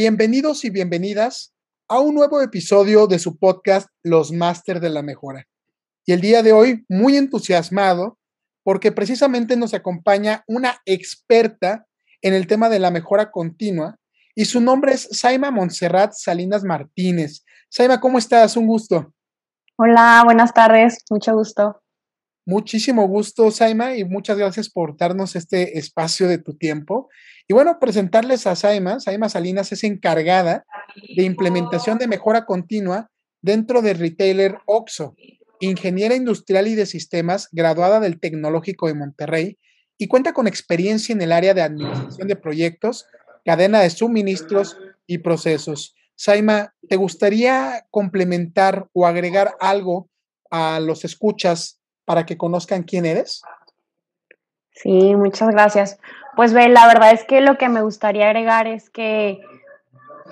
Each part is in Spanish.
Bienvenidos y bienvenidas a un nuevo episodio de su podcast Los Máster de la Mejora. Y el día de hoy muy entusiasmado porque precisamente nos acompaña una experta en el tema de la mejora continua y su nombre es Saima Montserrat Salinas Martínez. Saima, ¿cómo estás? Un gusto. Hola, buenas tardes, mucho gusto. Muchísimo gusto, Saima, y muchas gracias por darnos este espacio de tu tiempo. Y bueno, presentarles a Saima. Saima Salinas es encargada de implementación de mejora continua dentro del retailer OXO, ingeniera industrial y de sistemas, graduada del Tecnológico de Monterrey y cuenta con experiencia en el área de administración de proyectos, cadena de suministros y procesos. Saima, ¿te gustaría complementar o agregar algo a los escuchas para que conozcan quién eres? Sí, muchas gracias. Pues ve, la verdad es que lo que me gustaría agregar es que,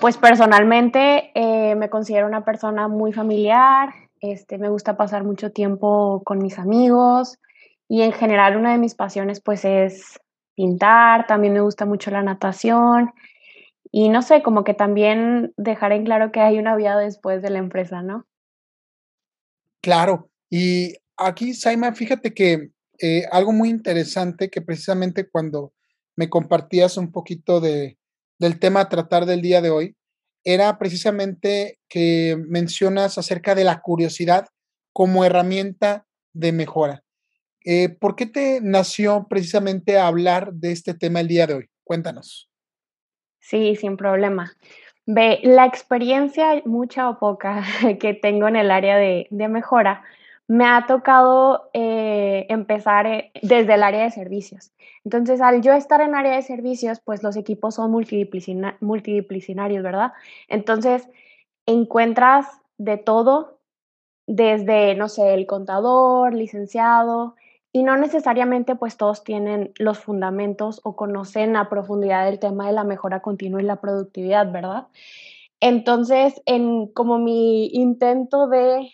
pues personalmente eh, me considero una persona muy familiar, este, me gusta pasar mucho tiempo con mis amigos y en general una de mis pasiones pues es pintar, también me gusta mucho la natación y no sé, como que también dejar en claro que hay una vida después de la empresa, ¿no? Claro, y aquí, Saima, fíjate que eh, algo muy interesante que precisamente cuando me compartías un poquito de, del tema a tratar del día de hoy, era precisamente que mencionas acerca de la curiosidad como herramienta de mejora. Eh, ¿Por qué te nació precisamente hablar de este tema el día de hoy? Cuéntanos. Sí, sin problema. Ve, la experiencia, mucha o poca, que tengo en el área de, de mejora, me ha tocado eh, empezar eh, desde el área de servicios. Entonces, al yo estar en área de servicios, pues los equipos son multidisciplinarios, ¿verdad? Entonces, encuentras de todo, desde, no sé, el contador, licenciado, y no necesariamente pues todos tienen los fundamentos o conocen a profundidad el tema de la mejora continua y la productividad, ¿verdad? Entonces, en como mi intento de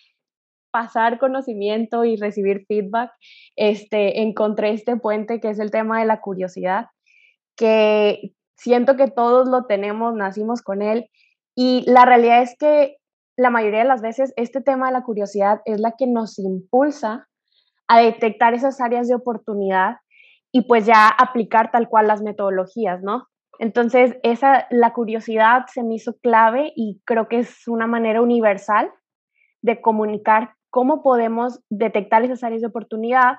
pasar conocimiento y recibir feedback, este, encontré este puente que es el tema de la curiosidad, que siento que todos lo tenemos, nacimos con él y la realidad es que la mayoría de las veces este tema de la curiosidad es la que nos impulsa a detectar esas áreas de oportunidad y pues ya aplicar tal cual las metodologías, ¿no? Entonces, esa, la curiosidad se me hizo clave y creo que es una manera universal de comunicar cómo podemos detectar esas áreas de oportunidad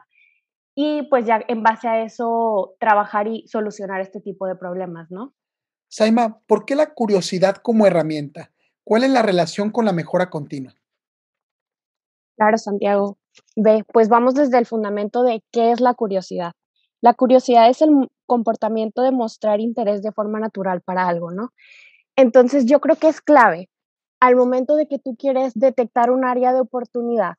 y pues ya en base a eso trabajar y solucionar este tipo de problemas, ¿no? Saima, ¿por qué la curiosidad como herramienta? ¿Cuál es la relación con la mejora continua? Claro, Santiago. Ve, pues vamos desde el fundamento de qué es la curiosidad. La curiosidad es el comportamiento de mostrar interés de forma natural para algo, ¿no? Entonces yo creo que es clave al momento de que tú quieres detectar un área de oportunidad,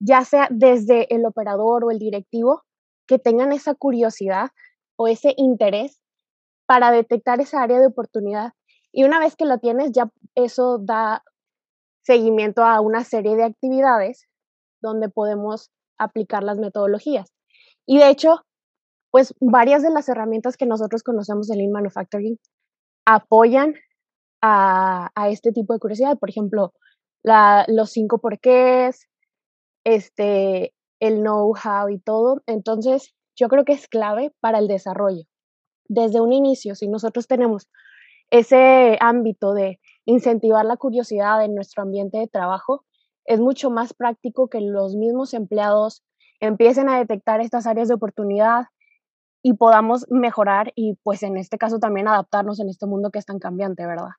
ya sea desde el operador o el directivo, que tengan esa curiosidad o ese interés para detectar esa área de oportunidad. Y una vez que la tienes, ya eso da seguimiento a una serie de actividades donde podemos aplicar las metodologías. Y de hecho, pues varias de las herramientas que nosotros conocemos de Lean Manufacturing apoyan a, este tipo de curiosidad. Por ejemplo, los cinco porqués, este, el know-how y todo. Entonces, yo creo que es clave para el desarrollo. Desde un inicio, si nosotros tenemos ese ámbito de incentivar la curiosidad en nuestro ambiente de trabajo, es mucho más práctico que los mismos empleados empiecen a detectar estas áreas de oportunidad y podamos mejorar y pues en este caso también adaptarnos en este mundo que es tan cambiante, ¿verdad?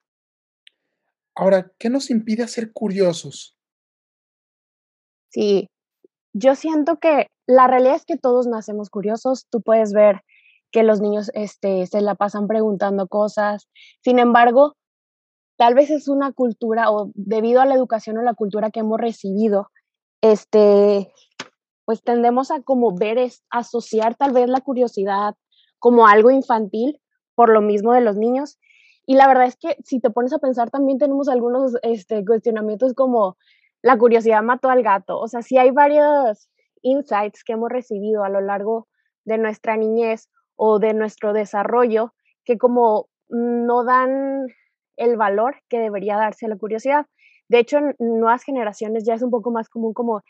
Ahora, ¿qué nos impide ser curiosos? Sí, yo siento que la realidad es que todos nacemos curiosos. Tú puedes ver que los niños este, se la pasan preguntando cosas. Sin embargo, tal vez es una cultura o debido a la educación o la cultura que hemos recibido, este, pues tendemos a como ver, es, asociar tal vez la curiosidad como algo infantil por lo mismo de los niños. Y la verdad es que si te pones a pensar, también tenemos algunos este, cuestionamientos como la curiosidad mató al gato. O sea, si hay varios insights que hemos recibido a lo largo de nuestra niñez o de nuestro desarrollo que como no dan el valor que debería darse a la curiosidad. De hecho, en nuevas generaciones ya es un poco más común como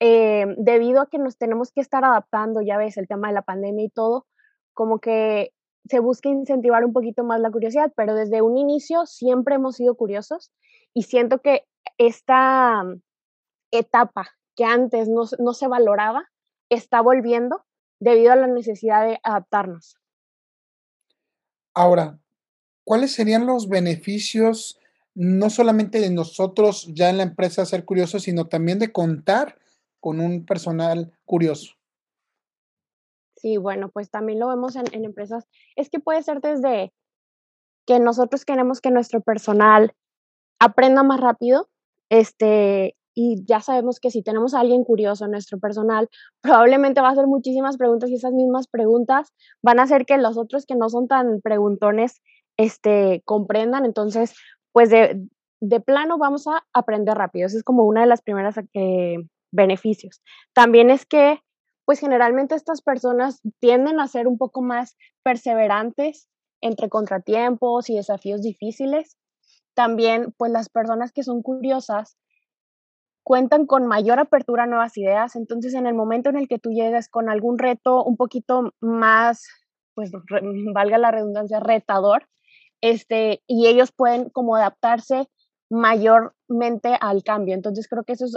eh, debido a que nos tenemos que estar adaptando, ya ves, el tema de la pandemia y todo, como que se busca incentivar un poquito más la curiosidad, pero desde un inicio siempre hemos sido curiosos y siento que esta etapa que antes no, no se valoraba está volviendo debido a la necesidad de adaptarnos. Ahora, ¿cuáles serían los beneficios no solamente de nosotros ya en la empresa ser curiosos, sino también de contar con un personal curioso? Sí, bueno, pues también lo vemos en, en empresas. Es que puede ser desde que nosotros queremos que nuestro personal aprenda más rápido, este, y ya sabemos que si tenemos a alguien curioso en nuestro personal, probablemente va a hacer muchísimas preguntas y esas mismas preguntas van a hacer que los otros que no son tan preguntones este, comprendan. Entonces, pues de, de plano vamos a aprender rápido. Eso es como una de las primeras eh, beneficios. También es que, pues generalmente estas personas tienden a ser un poco más perseverantes entre contratiempos y desafíos difíciles. También, pues las personas que son curiosas cuentan con mayor apertura a nuevas ideas. Entonces, en el momento en el que tú llegues con algún reto un poquito más, pues valga la redundancia, retador, este, y ellos pueden como adaptarse mayormente al cambio. Entonces, creo que eso es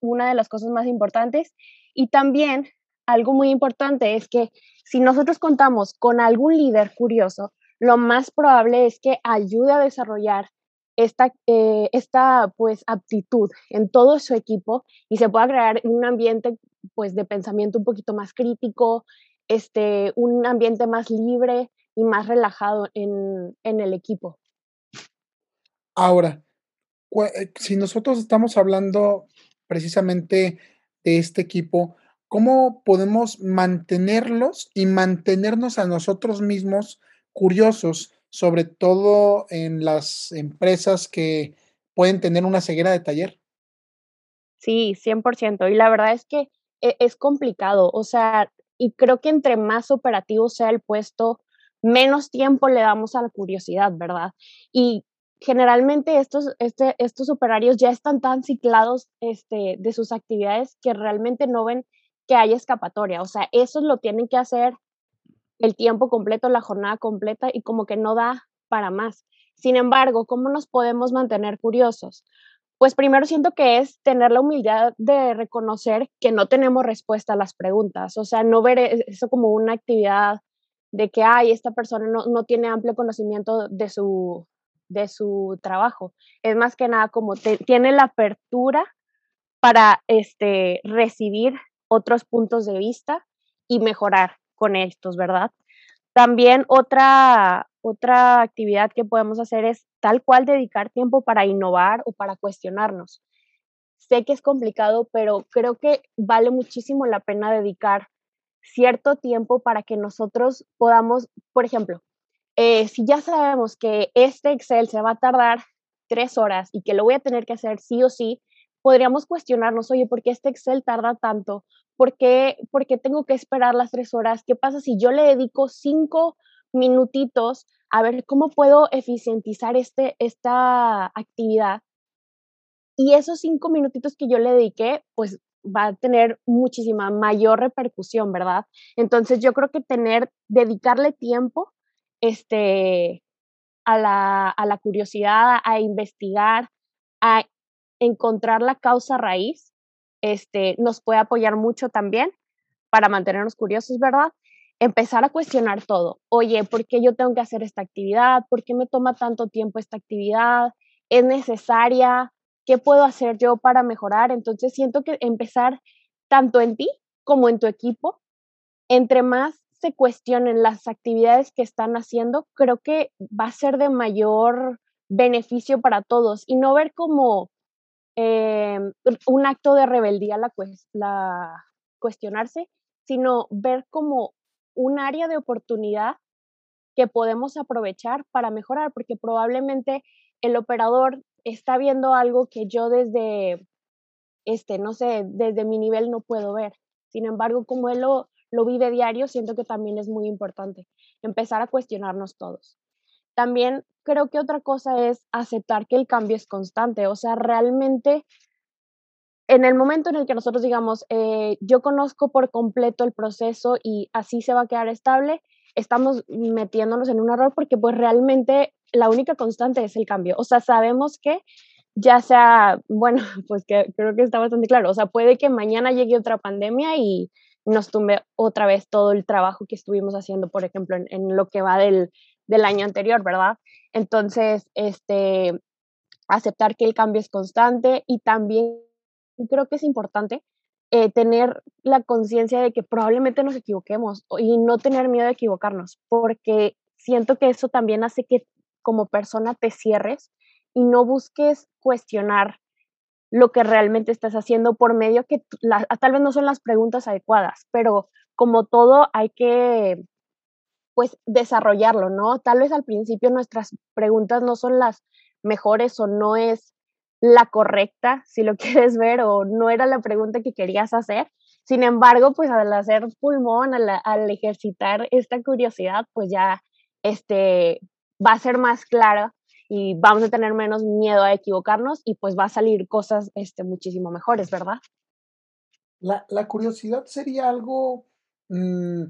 una de las cosas más importantes. Y también algo muy importante es que si nosotros contamos con algún líder curioso, lo más probable es que ayude a desarrollar esta, eh, esta pues aptitud en todo su equipo y se pueda crear un ambiente pues de pensamiento un poquito más crítico, este, un ambiente más libre y más relajado en, en el equipo. Ahora, eh, si nosotros estamos hablando precisamente de este equipo, ¿cómo podemos mantenerlos y mantenernos a nosotros mismos curiosos? sobre todo en las empresas que pueden tener una ceguera de taller. Sí, 100%. Y la verdad es que e, es complicado. O sea, y creo que entre más operativo sea el puesto, menos tiempo le damos a la curiosidad, ¿verdad? Y generalmente estos, este, estos operarios ya están tan ciclados este, de sus actividades que realmente no ven que hay escapatoria. O sea, eso lo tienen que hacer el tiempo completo, la jornada completa y como que no da para más. Sin embargo, ¿cómo nos podemos mantener curiosos? Pues primero siento que es tener la humildad de reconocer que no tenemos respuesta a las preguntas, o sea, no ver e-, eso como una actividad de que, ay, esta persona no, tiene amplio conocimiento de su, de su trabajo. Es más que nada como tiene la apertura para este, recibir otros puntos de vista y mejorar con estos, ¿verdad? También otra, otra actividad que podemos hacer es tal cual dedicar tiempo para innovar o para cuestionarnos. Sé que es complicado, pero creo que vale muchísimo la pena dedicar cierto tiempo para que nosotros podamos, por ejemplo, eh, si ya sabemos que este Excel se va a tardar tres horas y que lo voy a tener que hacer sí o sí, podríamos cuestionarnos, oye, ¿por qué este Excel tarda tanto? ¿Por qué, tengo que esperar las tres horas? ¿Qué pasa si yo le dedico cinco minutitos a ver cómo puedo eficientizar este, esta actividad? Y esos cinco minutitos que yo le dediqué, pues va a tener muchísima mayor repercusión, ¿verdad? Entonces yo creo que tener, dedicarle tiempo este, a, la, a la curiosidad, a investigar, a encontrar la causa raíz, este, nos puede apoyar mucho también para mantenernos curiosos, ¿verdad? Empezar a cuestionar todo. Oye, ¿por qué yo tengo que hacer esta actividad? ¿Por qué me toma tanto tiempo esta actividad? ¿Es necesaria? ¿Qué puedo hacer yo para mejorar? Entonces siento que empezar tanto en ti como en tu equipo, entre más se cuestionen las actividades que están haciendo, creo que va a ser de mayor beneficio para todos y no ver como eh, un acto de rebeldía la, la cuestionarse, sino ver como un área de oportunidad que podemos aprovechar para mejorar, porque probablemente el operador está viendo algo que yo desde, este, no sé, desde mi nivel no puedo ver. Sin embargo, como él lo, lo vive diario, siento que también es muy importante empezar a cuestionarnos todos. También creo que otra cosa es aceptar que el cambio es constante, o sea, realmente en el momento en el que nosotros digamos, eh, yo conozco por completo el proceso y así se va a quedar estable, estamos metiéndonos en un error porque pues realmente la única constante es el cambio. O sea, sabemos que ya sea, bueno, pues creo que está bastante claro, o sea, puede que mañana llegue otra pandemia y nos tumbe otra vez todo el trabajo que estuvimos haciendo, por ejemplo, en, lo que va del, del, año anterior, ¿verdad? Entonces, este, aceptar que el cambio es constante y también creo que es importante eh, tener la conciencia de que probablemente nos equivoquemos y no tener miedo de equivocarnos, porque siento que eso también hace que como persona te cierres y no busques cuestionar lo que realmente estás haciendo por medio que tal vez no son las preguntas adecuadas, pero como todo hay que pues desarrollarlo, ¿no? Tal vez al principio nuestras preguntas no son las mejores o no es la correcta, si lo quieres ver, o no era la pregunta que querías hacer. Sin embargo, pues al hacer pulmón, al, ejercitar esta curiosidad, pues ya este, va a ser más clara y vamos a tener menos miedo a equivocarnos y pues va a salir cosas este, muchísimo mejores, ¿verdad? La, curiosidad sería algo mm,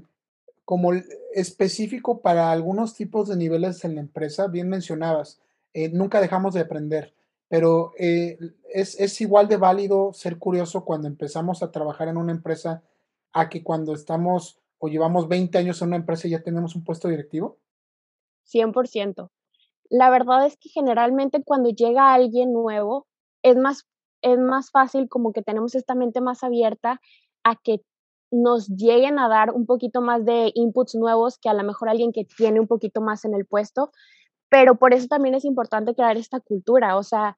como específico para algunos tipos de niveles en la empresa. Bien mencionabas, eh, nunca dejamos de aprender pero eh, es, igual de válido ser curioso cuando empezamos a trabajar en una empresa a que cuando estamos o llevamos 20 años en una empresa y ya tenemos un puesto directivo? 100%. La verdad es que generalmente cuando llega alguien nuevo es más, es más fácil como que tenemos esta mente más abierta a que nos lleguen a dar un poquito más de inputs nuevos que a lo mejor alguien que tiene un poquito más en el puesto, pero por eso también es importante crear esta cultura, o sea,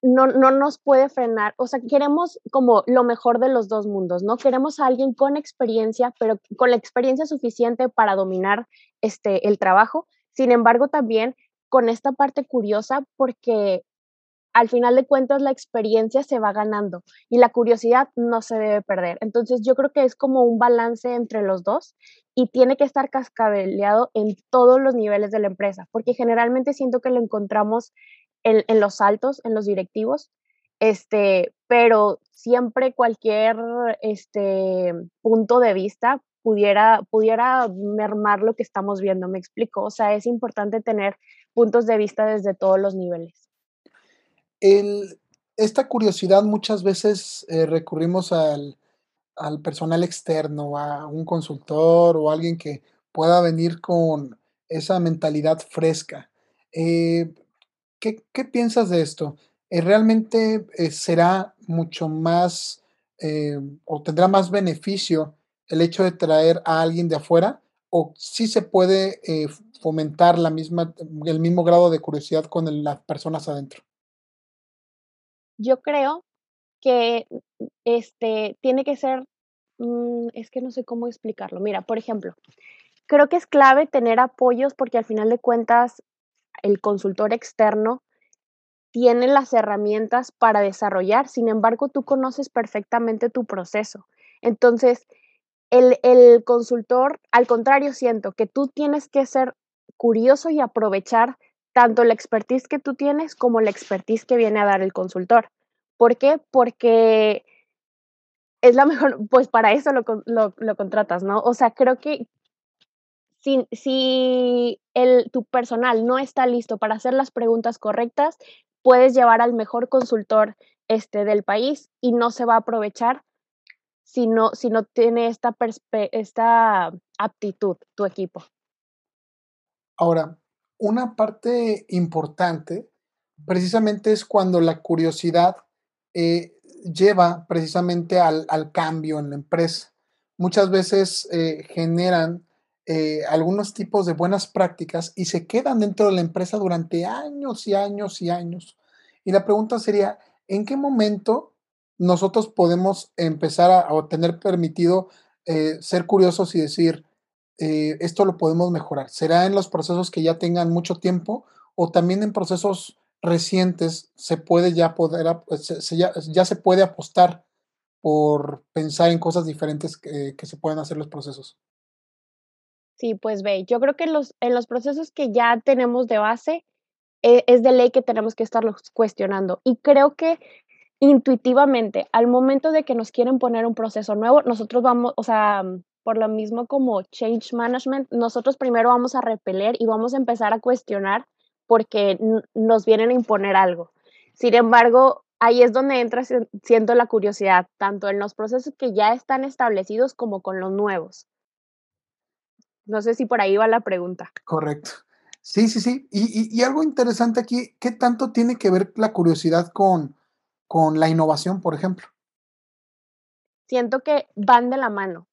no, no nos puede frenar, o sea, queremos como lo mejor de los dos mundos, ¿no? Queremos a alguien con experiencia, pero con la experiencia suficiente para dominar este, el trabajo, sin embargo, también con esta parte curiosa, porque al final de cuentas la experiencia se va ganando y la curiosidad no se debe perder. Entonces yo creo que es como un balance entre los dos y tiene que estar cascabeleado en todos los niveles de la empresa, porque generalmente siento que lo encontramos en, los altos, en los directivos, este, pero siempre cualquier este, punto de vista pudiera, pudiera mermar lo que estamos viendo, me explico. O sea, es importante tener puntos de vista desde todos los niveles esta curiosidad muchas veces eh, recurrimos al, personal externo, a un consultor o alguien que pueda venir con esa mentalidad fresca. Eh, ¿qué, piensas de esto? Eh, ¿Realmente será mucho más o tendrá más beneficio el hecho de traer a alguien de afuera? ¿O sí se puede fomentar la misma, el mismo grado de curiosidad con las personas adentro? Yo creo que este, tiene que ser, mm, es que no sé cómo explicarlo. Mira, por ejemplo, creo que es clave tener apoyos porque al final de cuentas el consultor externo tiene las herramientas para desarrollar, sin embargo, tú conoces perfectamente tu proceso. Entonces, el, el consultor, al contrario, siento que tú tienes que ser curioso y aprovechar tanto la expertise que tú tienes como la expertise que viene a dar el consultor. ¿Por qué? Porque es la mejor, pues para eso lo, lo, contratas, ¿no? O sea, creo que si, si el, tu personal no está listo para hacer las preguntas correctas, puedes llevar al mejor consultor este, del país y no se va a aprovechar si no, si no tiene esta, esta aptitud tu equipo. Ahora, una parte importante precisamente es cuando la curiosidad eh, lleva precisamente al, cambio en la empresa. muchas veces eh, generan eh, algunos tipos de buenas prácticas y se quedan dentro de la empresa durante años y años y años. Y la pregunta sería, ¿en qué momento nosotros podemos empezar a, tener permitido ser curiosos y decir, eh, esto lo podemos mejorar? ¿Será en los procesos que ya tengan mucho tiempo o también en procesos recientes se puede ya poder, ya, se puede apostar por pensar en cosas diferentes que se pueden hacer los procesos? Sí, pues ve, yo creo que los, en los procesos que ya tenemos de base, eh, es de ley que tenemos que estarlos cuestionando. Y creo que intuitivamente, al momento de que nos quieren poner un proceso nuevo, nosotros vamos, o sea, por lo mismo como change management, nosotros primero vamos a repeler y vamos a empezar a cuestionar porque nos vienen a imponer algo. Sin embargo, ahí es donde entra siendo la curiosidad, tanto en los procesos que ya están establecidos como con los nuevos. No sé si por ahí va la pregunta. Correcto. Sí, sí, sí. Y, algo interesante aquí, ¿qué tanto tiene que ver la curiosidad con, con la innovación, por ejemplo? Siento que van de la mano.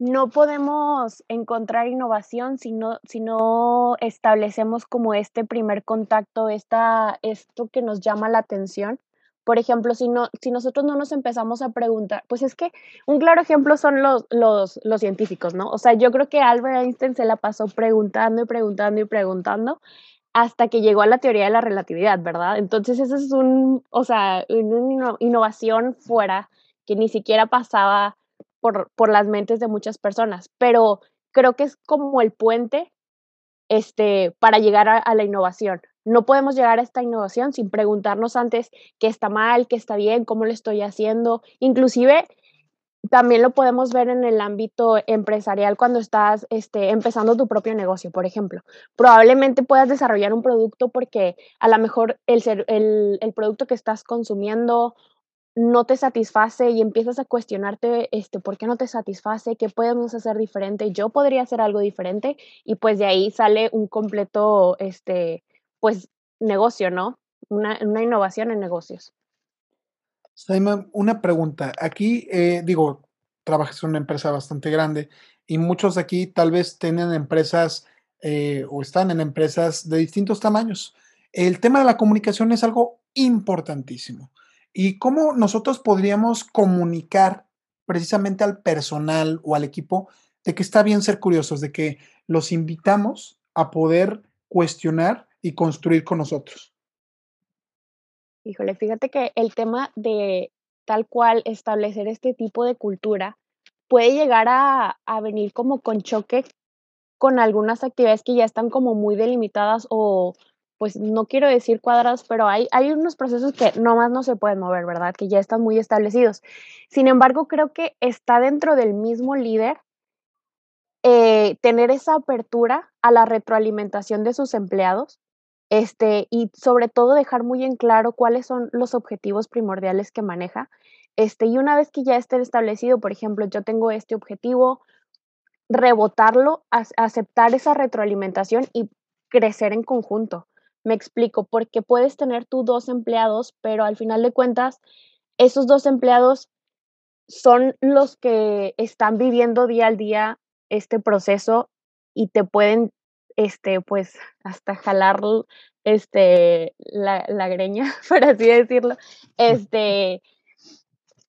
No podemos encontrar innovación si no, si no establecemos como este primer contacto, esta, esto que nos llama la atención por ejemplo, si, no, si nosotros no nos empezamos a preguntar, pues es que un claro ejemplo son los, los, los científicos, ¿no? O sea, yo creo que Albert Einstein se la pasó preguntando y preguntando y preguntando hasta que llegó a la teoría de la relatividad, ¿verdad? Entonces, eso es un, o sea, una innovación fuera que ni siquiera pasaba por, por las mentes de muchas personas, pero creo que es como el puente este, para llegar a la innovación. No podemos llegar a esta innovación sin preguntarnos antes qué está mal, qué está bien, cómo lo estoy haciendo. Inclusive también lo podemos ver en el ámbito empresarial cuando estás este, empezando tu propio negocio, por ejemplo. Probablemente puedas desarrollar un producto porque a lo mejor el, el, el producto que estás consumiendo no te satisface y empiezas a cuestionarte este, por qué no te satisface, qué podemos hacer diferente, yo podría hacer algo diferente y pues de ahí sale un completo este, pues, negocio, ¿no? Una, innovación en negocios. Simon, una pregunta. Aquí, eh, digo, trabajas en una empresa bastante grande y muchos aquí tal vez tienen empresas eh, o están en empresas de distintos tamaños. El tema de la comunicación es algo importantísimo. ¿Y cómo nosotros podríamos comunicar precisamente al personal o al equipo de que está bien ser curiosos, de que los invitamos a poder cuestionar y construir con nosotros? Híjole, fíjate que el tema de tal cual establecer este tipo de cultura puede llegar a, venir como con choque con algunas actividades que ya están como muy delimitadas o pues no quiero decir cuadrados, pero hay, hay unos procesos que nomás no se pueden mover, ¿verdad? Que ya están muy establecidos. Sin embargo, creo que está dentro del mismo líder eh, tener esa apertura a la retroalimentación de sus empleados este, y sobre todo dejar muy en claro cuáles son los objetivos primordiales que maneja. Este, y una vez que ya esté establecido, por ejemplo, yo tengo este objetivo, rebotarlo, aceptar esa retroalimentación y crecer en conjunto. Me explico, porque puedes tener tú dos empleados, pero al final de cuentas, esos dos empleados son los que están viviendo día al día este proceso y te pueden este, pues, hasta jalar, este, la, la greña, por así decirlo, este,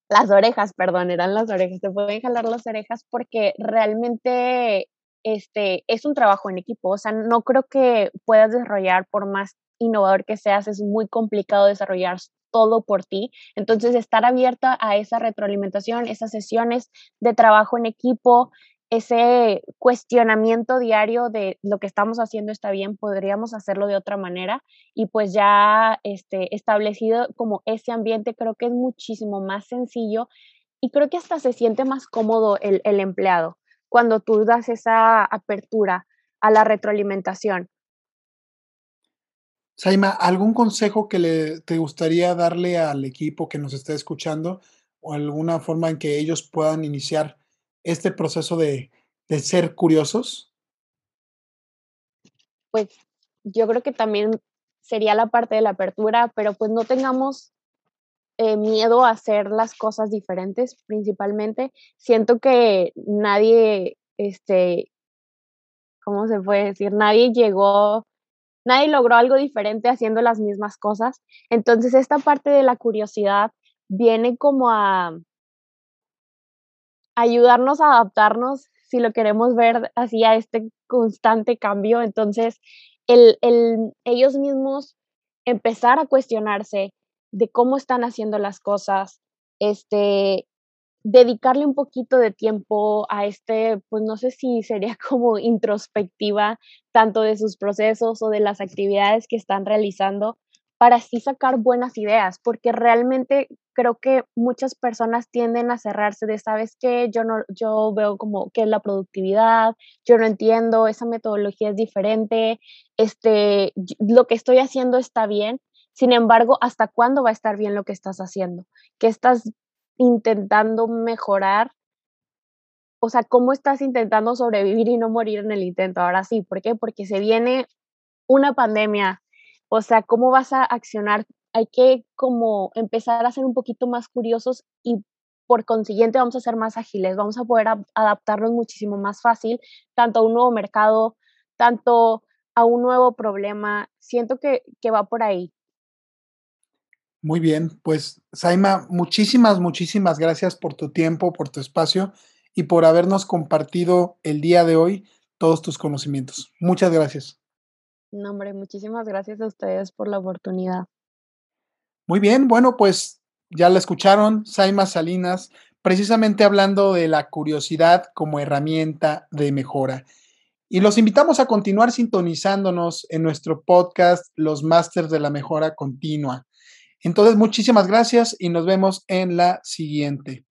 las orejas, perdón, eran las orejas, te pueden jalar las orejas porque realmente, este, es un trabajo en equipo, o sea, no creo que puedas desarrollar por más innovador que seas, es muy complicado desarrollar todo por ti. Entonces, estar abierta a esa retroalimentación, esas sesiones de trabajo en equipo, ese cuestionamiento diario de lo que estamos haciendo está bien, podríamos hacerlo de otra manera y pues ya este, establecido como ese ambiente creo que es muchísimo más sencillo y creo que hasta se siente más cómodo el, el empleado cuando tú das esa apertura a la retroalimentación. Saima, ¿algún consejo que le, te gustaría darle al equipo que nos está escuchando o alguna forma en que ellos puedan iniciar este proceso de, de ser curiosos? Pues yo creo que también sería la parte de la apertura, pero pues no tengamos eh, miedo a hacer las cosas diferentes, principalmente. Siento que nadie, este, ¿cómo se puede decir? Nadie llegó, nadie logró algo diferente haciendo las mismas cosas. Entonces, esta parte de la curiosidad viene como a ayudarnos a adaptarnos si lo queremos ver así a este constante cambio. Entonces, el, el, ellos mismos empezar a cuestionarse de cómo están haciendo las cosas, este, dedicarle un poquito de tiempo a este, pues no sé si sería como introspectiva tanto de sus procesos o de las actividades que están realizando para así sacar buenas ideas, porque realmente creo que muchas personas tienden a cerrarse de, ¿sabes qué? Yo no yo veo como qué es la productividad, yo no entiendo, esa metodología es diferente, este lo que estoy haciendo está bien. Sin embargo, ¿hasta cuándo va a estar bien lo que estás haciendo? ¿Qué estás intentando mejorar? O sea, ¿cómo estás intentando sobrevivir y no morir en el intento? Ahora sí, ¿por qué? Porque se viene una pandemia. O sea, ¿cómo vas a accionar? Hay que como empezar a ser un poquito más curiosos y por consiguiente vamos a ser más ágiles, vamos a poder adaptarnos muchísimo más fácil, tanto a un nuevo mercado, tanto a un nuevo problema. Siento que, que va por ahí. Muy bien, pues Saima, muchísimas, muchísimas gracias por tu tiempo, por tu espacio y por habernos compartido el día de hoy todos tus conocimientos. Muchas gracias. No, hombre, muchísimas gracias a ustedes por la oportunidad. Muy bien, bueno, pues ya la escucharon, Saima Salinas, precisamente hablando de la curiosidad como herramienta de mejora. Y los invitamos a continuar sintonizándonos en nuestro podcast Los Masters de la Mejora Continua. Entonces, muchísimas gracias y nos vemos en la siguiente.